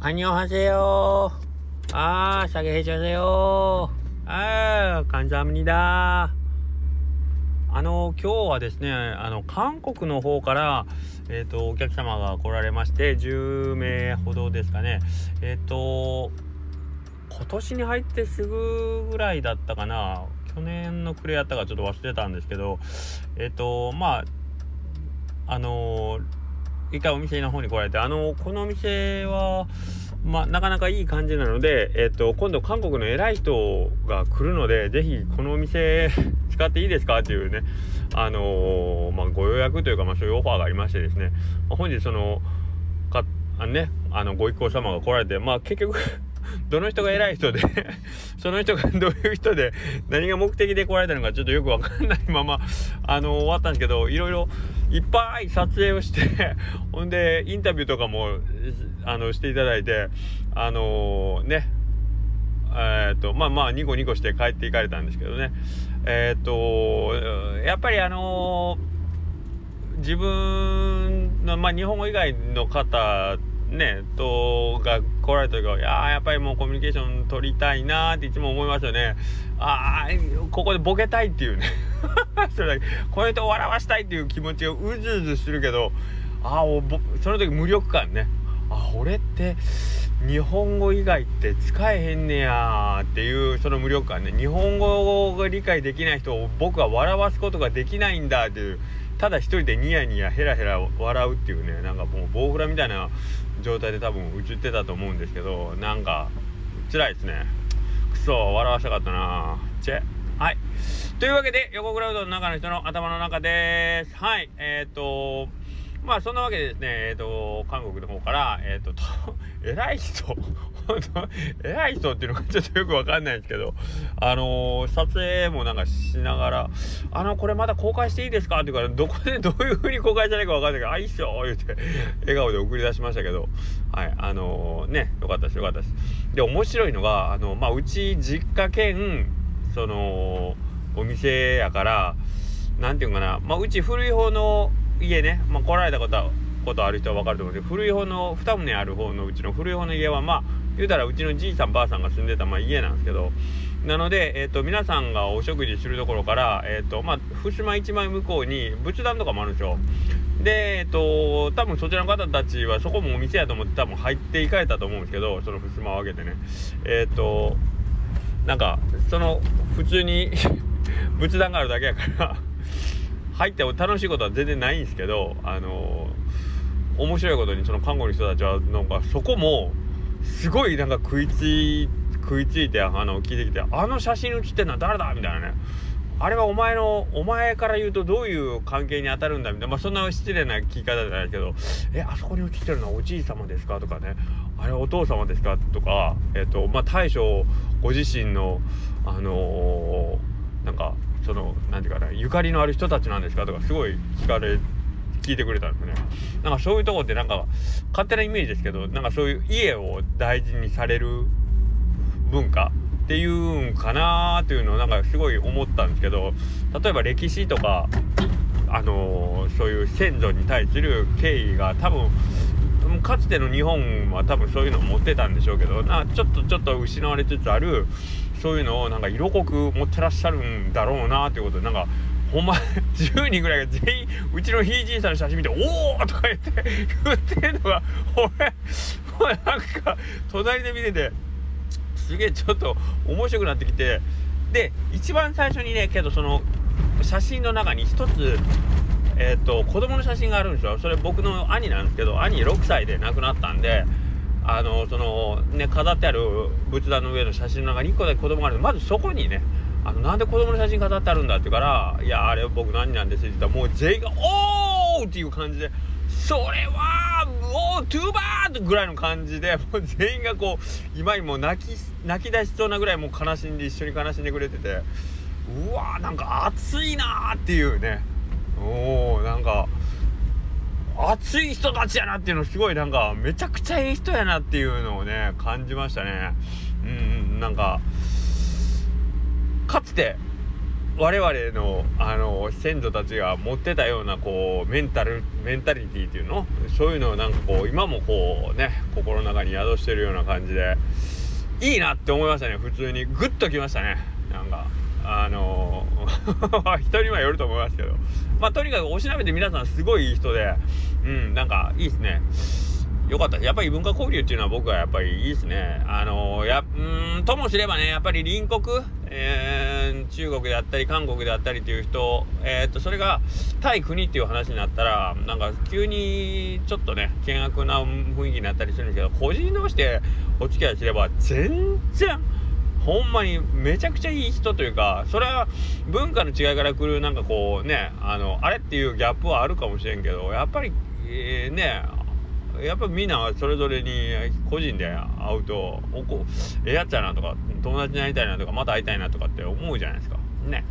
안녕하세요。あー、下げへちゃせよ。あー、감사합니다。あの、今日はですね、あの、韓国の方から、えっ、ー、と、お客様が来られまして、10名ほどですかね。えっ、ー、と、今年に入ってすぐぐらいだったかな。去年の暮れやったかちょっと忘れたんですけど、えっ、ー、と、まあ、あの 一回お店の方に来られて、あの、このお店は、まあ、なかなかいい感じなので、えっ、と、今度韓国の偉い人が来るので、ぜひこのお店使っていいですかっていうね、あのー、まあ、ご予約というか、まあ、そういうオファーがありましてですね、まあ、本日その、か、あのね、あの、ご一行様が来られて、まあ、結局 どの人が偉い人で その人がどういう人で、何が目的で来られたのかちょっとよくわかんないまま、あの、終わったんですけど、いろいろいっぱい撮影をして ほんで、インタビューとかも、あの、していただいて、あのー、ね、えっ、ー、と、まあまあ、ニコニコして帰っていかれたんですけどね。えっ、ー、と、やっぱりあの自分の、まあ、日本語以外の方ね、と、が来られた時は、いややっぱりもうコミュニケーション取りたいなっていつも思いますよね。ああ、ここでボケたいっていうね。それだけ、この人を笑わしたいっていう気持ちがうずうずするけど、ああ、その時無力感ね。あ、俺って日本語以外って使えへんねやっていうその無力感ね。日本語が理解できない人を僕は笑わすことができないんだっていう。ただ一人でニヤニヤヘラヘラ笑うっていうねなんかもう棒フラみたいな状態で多分映ってたと思うんですけどなんか辛いですねくそ笑わしたかったなチェはいというわけで横クラウドの中の人の頭の中です。はい。えっ、ー、とまあそんなわけでですねえっ、ー、と韓国の方からえっ、ー、と 偉い人本当 偉い人っていうのがちょっとよくわかんないんですけど、あのー、撮影もなんかしながら、あの、これまだ公開していいですかって言うから、どこで どういう風に公開じゃないかわかんないけど、あ、いいっすよ言うて、笑顔で送り出しましたけど、はい、あの、ね、よかったです、よかったです。で、面白いのが、あの、まあ、うち実家兼、その、お店やから、なんていうかな、まあ、うち古い方の家ね、まあ、来られたこと、ことある人は分かると思うんで古い方の2棟ある方のうちの古い方の家はまあ言うたらうちのじいさんばあさんが住んでた、まあ、家なんですけどなので、えーと、皆さんがお食事するところから、えーとまあ、襖一枚向こうに仏壇とかもあるんですよ。で、えっ、と、多分そちらの方たちはそこもお店やと思って多分入っていかれたと思うんですけど、その襖を開けてね。えっ、と、なんか、その、普通に 仏壇があるだけやから 入って楽しいことは全然ないんですけど、あの面白いことにその看護の人たちはなんかそこもすごいなんか食いつい食いついてあの聞いてきて「あの写真写ってんのは誰だ?」みたいなねあれはお前のお前から言うとどういう関係に当たるんだみたいなまあそんな失礼な聞き方じゃないけど「えあそこに写ってるのはおじい様ですか?」とかね「あれはお父様ですか?」とかえっ、とまあ大将ご自身のあのー、なんかその何て言うかなゆかりのある人たちなんですか？とかすごい聞かれ聞いてくれたんですね。なんかそういうとこってなんか勝手なイメージですけど、なんかそういう家を大事にされる文化？っていうんかなーっていうのをなんかすごい思ったんですけど、例えば歴史とか、あのー、そういう先祖に対する敬意が多分かつての日本は多分そういうのを持ってたんでしょうけどなちょっとちょっと失われつつあるそういうのをなんか色濃く持ってらっしゃるんだろうなっていうことでなんかほんま 10人ぐらいが全員うちのひいじいさんの写真見て「おお!」とか言って 言ってんのが俺なんか隣で見ててすげえちょっと面白くなってきてで一番最初にねけどその写真の中に一つえっ、ー、と子供の写真があるんですよそれ僕の兄なんですけど兄6歳で亡くなったんであのそのね飾ってある仏壇の上の写真の中に1個だけ子供があるまずそこにねあのなんで子供の写真飾ってあるんだって言うから「いやあれ僕何なんです」って言ったらもう全員が「おー!」っていう感じで「それはおートゥーバー!」ぐらいの感じでもう全員がこう今にも泣き泣き出しそうなぐらいもう悲しんで一緒に悲しんでくれててうわーなんか熱いなーっていうねおーなんか熱い人たちやなっていうのすごいなんかめちゃくちゃいい人やなっていうのをね感じましたね。うんなんかかつて我々のあの先祖たちが持ってたようなこうメンタルメンタリティっていうの？そういうのをなんかこう今もこうね心の中に宿してるような感じでいいなって思いましたね。普通に。グッときましたね。なんかあの 人にはよると思いますけど。まあとにかくおしなべて皆さんすごいいい人でうんなんかいいですね。よかった。やっぱり文化交流っていうのは僕はやっぱりいいですね。あのやうんともすればねやっぱり隣国、えー、中国であったり韓国であったりっていう人えー、っとそれが対国っていう話になったらなんか急にちょっとね険悪な雰囲気になったりするんですけど個人同士でお付き合いすれば全然ほんまにめちゃくちゃいい人というかそれは文化の違いから来るなんかこうねあのあれっていうギャップはあるかもしれんけどやっぱり、えー、ねやっぱみんなそれぞれに個人で会うとおこええやっちゃなとか友達になりたいなとかまた会いたいなとかって思うじゃないですか。ね、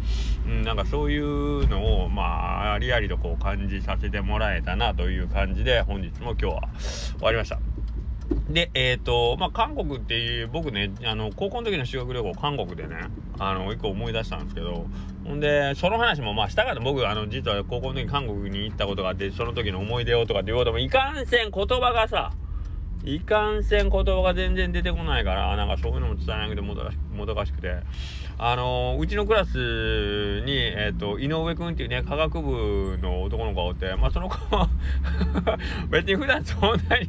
うん、なんかそういうのをまあありありとこう感じさせてもらえたなという感じで本日も今日は終わりました。で、えっ、ー、と、まあ、韓国っていう、僕ね、あの、高校の時の修学旅行、韓国でね、あの、一個思い出したんですけど、ほんで、その話も、まあ、したから僕、あの、実は高校の時韓国に行ったことがあって、その時の思い出をとかって言うことも、いかんせん言葉がさ、いかんせん言葉が全然出てこないから、なんかそういうのも伝えなくてもどかしくて、あのー、うちのクラスに、えっ、ー、と、井上くんっていうね、科学部の男の子がおって、まあ、その子は 別に普段そんなに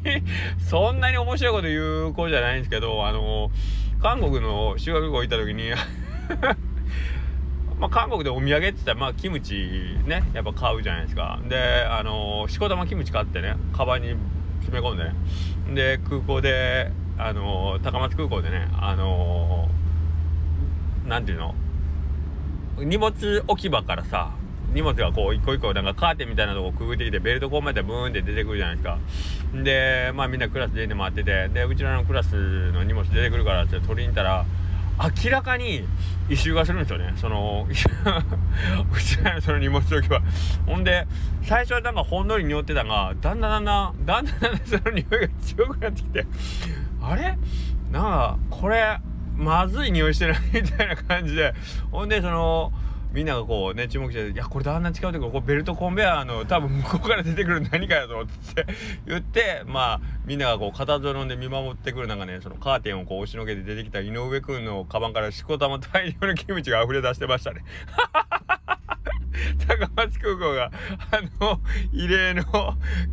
そんなに面白いこと言う子じゃないんですけど、あのー、韓国の修学旅行行った時に まあ、韓国でお土産って言ったら、まあ、キムチね、やっぱ買うじゃないですか。で、あのー、しこたまキムチ買ってね、カバンに詰め込んでね。で、空港で、あのー、高松空港でね、あの何ていうの？荷物置き場からさ荷物がこう一個一個なんかカーテンみたいなとこくぐってきてベルトこうまでブーンって出てくるじゃないですかでまあみんなクラスで待っててでうちらのクラスの荷物出てくるからって取りに行ったら明らかに異臭がするんですよね。その、うちらのその荷物置きは。ほんで、最初はなんかほんのり匂ってたが、だんだんだんだん、だんだんだんだんその匂いが強くなってきて、あれ？なんか、これ、まずい匂いしてない？みたいな感じで、ほんで、その、みんながこうね注目して「いやこれだんだん違うとここベルトコンベヤーの多分向こうから出てくる何かやぞ」って 言ってまあみんながこう片ぞろんで見守ってくる中ねそのカーテンをこう押しのけて出てきた井上くんのカバンからしこたま大量のキムチが溢れ出してましたね。高松空港があの異例の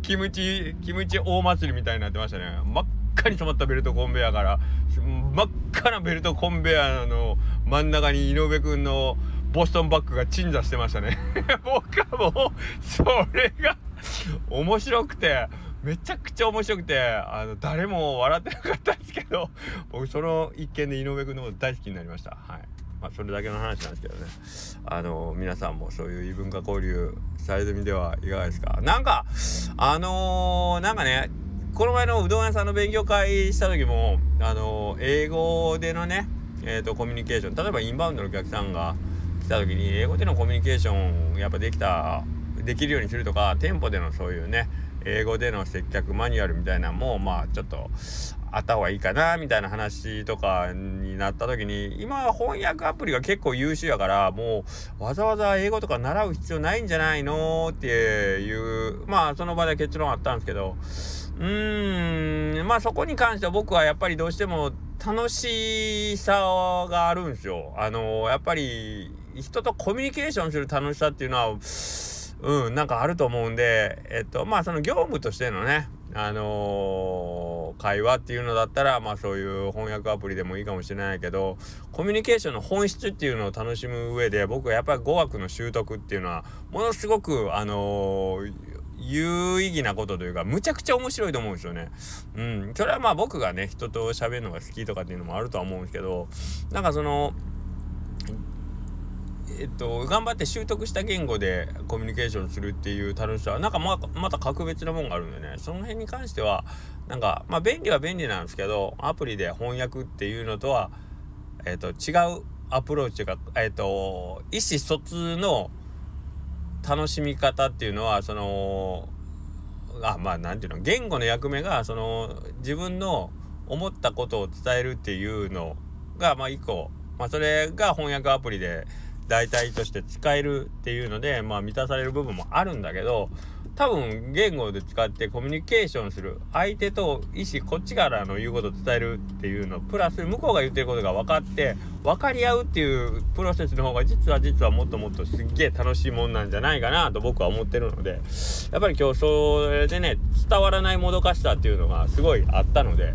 キムチキムチ大祭りみたいになってましたね。真っ赤に染まったベルトコンベヤーから真っ赤なベルトコンベヤーの真ん中に井上くんのボストンバッグが鎮座してましたね。僕はもうそれが面白くてめちゃくちゃ面白くてあの誰も笑ってなかったんですけど 僕その一件で井上くんのこと大好きになりました。はい。まあそれだけの話なんですけどね。あの皆さんもそういう異文化交流されてみてはいかがですか？なんかあのー、なんかねこの前のうどん屋さんの勉強会した時もあの英語でのねえーと、コミュニケーション例えばインバウンドのお客さんが来た時に英語でのコミュニケーションやっぱできたできるようにするとか店舗でのそういうね英語での接客マニュアルみたいなのもまあちょっとあった方がいいかなみたいな話とかになった時に今翻訳アプリが結構優秀やからもうわざわざ英語とか習う必要ないんじゃないのっていうまあその場で結論あったんですけどうーんまあそこに関しては僕はやっぱりどうしても楽しさがあるんですよ。あのやっぱり人とコミュニケーションする楽しさっていうのはうんなんかあると思うんでえっとまあその業務としてのねあのー、会話っていうのだったらまあそういう翻訳アプリでもいいかもしれないけどコミュニケーションの本質っていうのを楽しむ上で僕はやっぱり語学の習得っていうのはものすごくあのー有意義なことというかむちゃくちゃ面白いと思うんですよね。うん、それはまあ僕がね人と喋るのが好きとかっていうのもあるとは思うんですけどなんかそのえっと頑張って習得した言語でコミュニケーションするっていう楽しさはなんかままた格別なもんがあるんでね。その辺に関してはなんかまあ便利は便利なんですけどアプリで翻訳っていうのとはえっと違うアプローチというかえっと意思疎通の楽しみ方っていうのはそのあまあ何て言うの言語の役目がその自分の思ったことを伝えるっていうのがまあ一個、まあ、それが翻訳アプリで代替として使えるっていうので、まあ、満たされる部分もあるんだけど多分言語で使ってコミュニケーションする相手と意思こっちからの言うことを伝えるっていうのプラス向こうが言ってることが分かって分かり合うっていうプロセスの方が実は実はもっともっとすっげえ楽しいもんなんじゃないかなと僕は思ってるのでやっぱり今日それでね伝わらないもどかしさっていうのがすごいあったので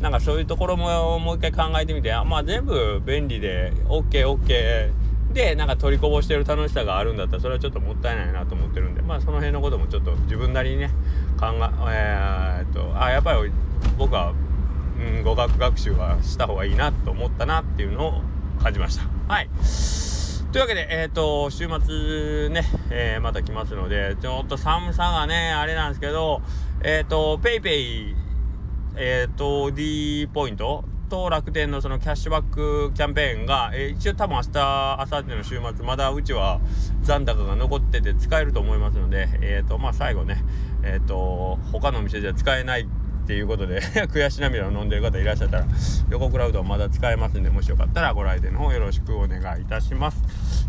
なんかそういうところももう一回考えてみてあまあ全部便利で OKOK、OK でなんか取りこぼしてる楽しさがあるんだったらそれはちょっともったいないなと思ってるんでまあその辺のこともちょっと自分なりにね考ええー、っとあやっぱり僕は、うん、語学学習はした方がいいなと思ったなっていうのを感じました。はい。というわけで、えっ、ー、と、週末ね、えー、また来ますので、ちょっと寒さがね、あれなんですけど、えっ、ー、と、ペイペイ、えっ、と、D ポイントと楽天のそのキャッシュバックキャンペーンが、えー、一応多分明日、明後日の週末、まだうちは残高が残ってて使えると思いますので、えっ、ー、と、まあ最後ね、えっ、ー、と、他のお店じゃ使えないっていうことで 悔し涙を飲んでる方いらっしゃったら、横クラウドはまだ使えますんで、もしよかったらご来店の方よろしくお願いいたします。